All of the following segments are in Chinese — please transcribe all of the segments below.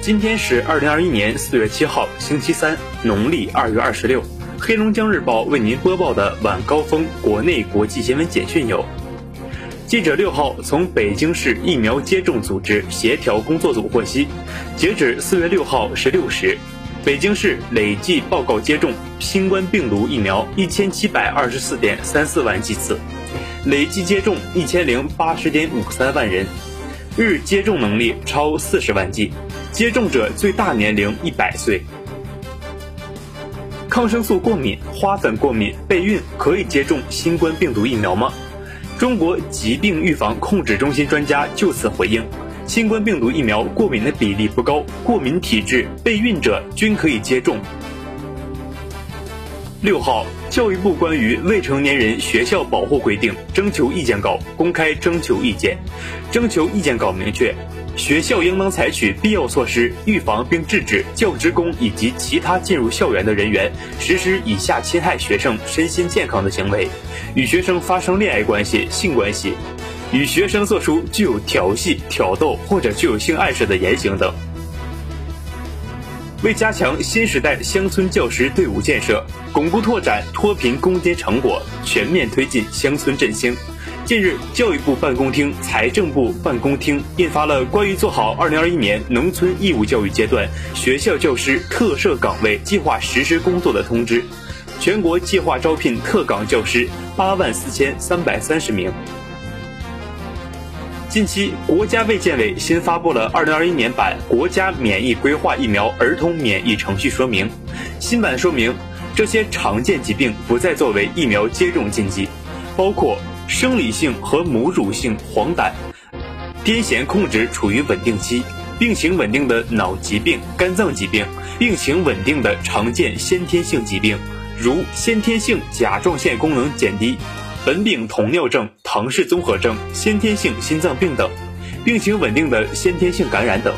今天是二零二一年四月七号，星期三，农历二月二十六。黑龙江日报为您播报的晚高峰国内国际新闻简讯有：记者六号从北京市疫苗接种组织协调工作组获悉，截止四月六号十六时，北京市累计报告接种新冠病毒疫苗一千七百二十四点三四万剂次，累计接种一千零八十点五三万人，日接种能力超四十万剂。接种者最大年龄一百岁。抗生素过敏、花粉过敏、备孕可以接种新冠病毒疫苗吗？中国疾病预防控制中心专家就此回应：新冠病毒疫苗过敏的比例不高，过敏体质、备孕者均可以接种。六号，教育部关于未成年人学校保护规定征求意见稿公开征求意见，征求意见稿明确。学校应当采取必要措施，预防并制止教职工以及其他进入校园的人员实施以下侵害学生身心健康的行为：与学生发生恋爱关系、性关系，与学生做出具有调戏、挑逗或者具有性暗示的言行等。为加强新时代乡村教师队伍建设，巩固拓展脱贫攻坚成果，全面推进乡村振兴。近日，教育部办公厅、财政部办公厅印发了《关于做好2021年农村义务教育阶段学校教师特设岗位计划实施工作的通知》，全国计划招聘特岗教师八万四千三百三十名。近期，国家卫健委新发布了2021年版国家免疫规划疫苗儿童免疫程序说明。新版说明，这些常见疾病不再作为疫苗接种禁忌，包括。生理性和母乳性黄疸、癫痫控制处于稳定期，病情稳定的脑疾病、肝脏疾病，病情稳定的常见先天性疾病，如先天性甲状腺功能减低、苯丙酮尿症、唐氏综合症、先天性心脏病等，病情稳定的先天性感染等。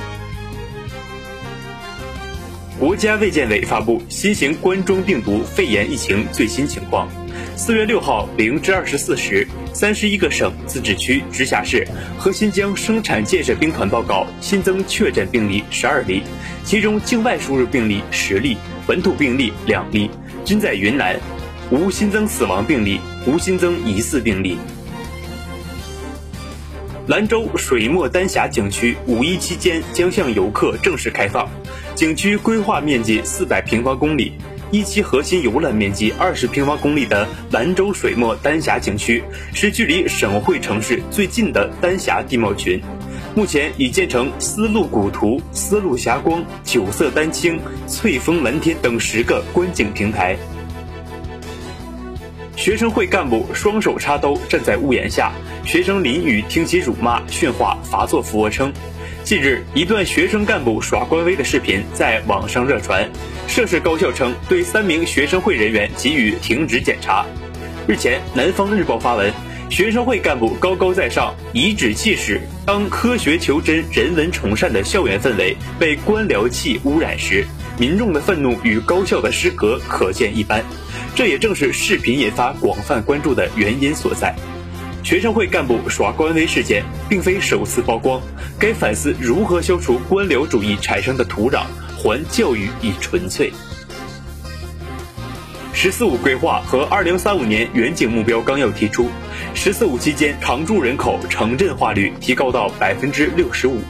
国家卫健委发布新型冠状病毒肺炎疫情最新情况。四月六号零至二十四时，三十一个省、自治区、直辖市和新疆生产建设兵团报告新增确诊病例十二例，其中境外输入病例十例，本土病例两例，均在云南，无新增死亡病例，无新增疑似病例。兰州水墨丹霞景区五一期间将向游客正式开放，景区规划面积四百平方公里。一期核心游览面积二十平方公里的兰州水墨丹霞景区，是距离省会城市最近的丹霞地貌群。目前已建成丝路古图、丝路霞光、九色丹青、翠峰蓝天等十个观景平台。学生会干部双手插兜站在屋檐下，学生淋雨听其辱骂训话，罚做俯卧撑。近日，一段学生干部耍官威的视频在网上热传。涉事高校称，对三名学生会人员给予停职检查。日前，南方日报发文，学生会干部高高在上，颐指气使。当科学求真、人文崇善的校园氛围被官僚气污染时，民众的愤怒与高校的失格可见一斑。这也正是视频引发广泛关注的原因所在。学生会干部耍官威事件并非首次曝光，该反思如何消除官僚主义产生的土壤，还教育以纯粹。“十四五”规划和二零三五年远景目标纲要提出，“十四五”期间常住人口城镇化率提高到百分之六十五，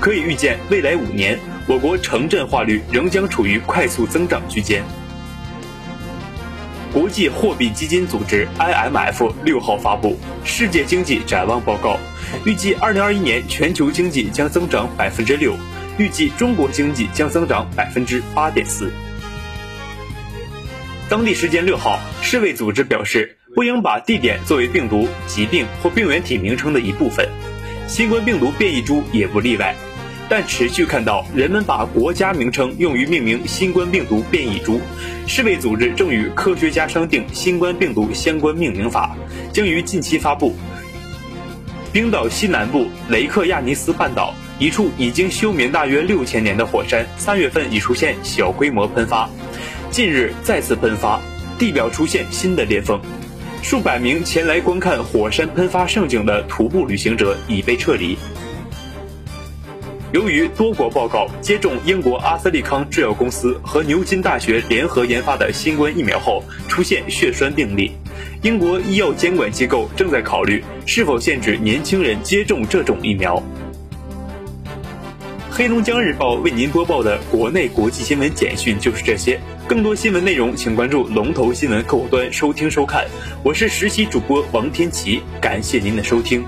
可以预见未来五年我国城镇化率仍将处于快速增长区间。国际货币基金组织 （IMF） 六号发布《世界经济展望报告》，预计2021年全球经济将增长百分之六，预计中国经济将增长百分之八点四。当地时间六号，世卫组织表示，不应把地点作为病毒、疾病或病原体名称的一部分，新冠病毒变异株也不例外。但持续看到人们把国家名称用于命名新冠病毒变异株，世卫组织正与科学家商定新冠病毒相关命名法，将于近期发布。冰岛西南部雷克亚尼斯半岛一处已经休眠大约六千年的火山，三月份已出现小规模喷发，近日再次喷发，地表出现新的裂缝，数百名前来观看火山喷发盛景的徒步旅行者已被撤离。由于多国报告接种英国阿斯利康制药公司和牛津大学联合研发的新冠疫苗后出现血栓病例，英国医药监管机构正在考虑是否限制年轻人接种这种疫苗。黑龙江日报为您播报的国内国际新闻简讯就是这些，更多新闻内容请关注龙头新闻客户端收听收看。我是实习主播王天琪，感谢您的收听。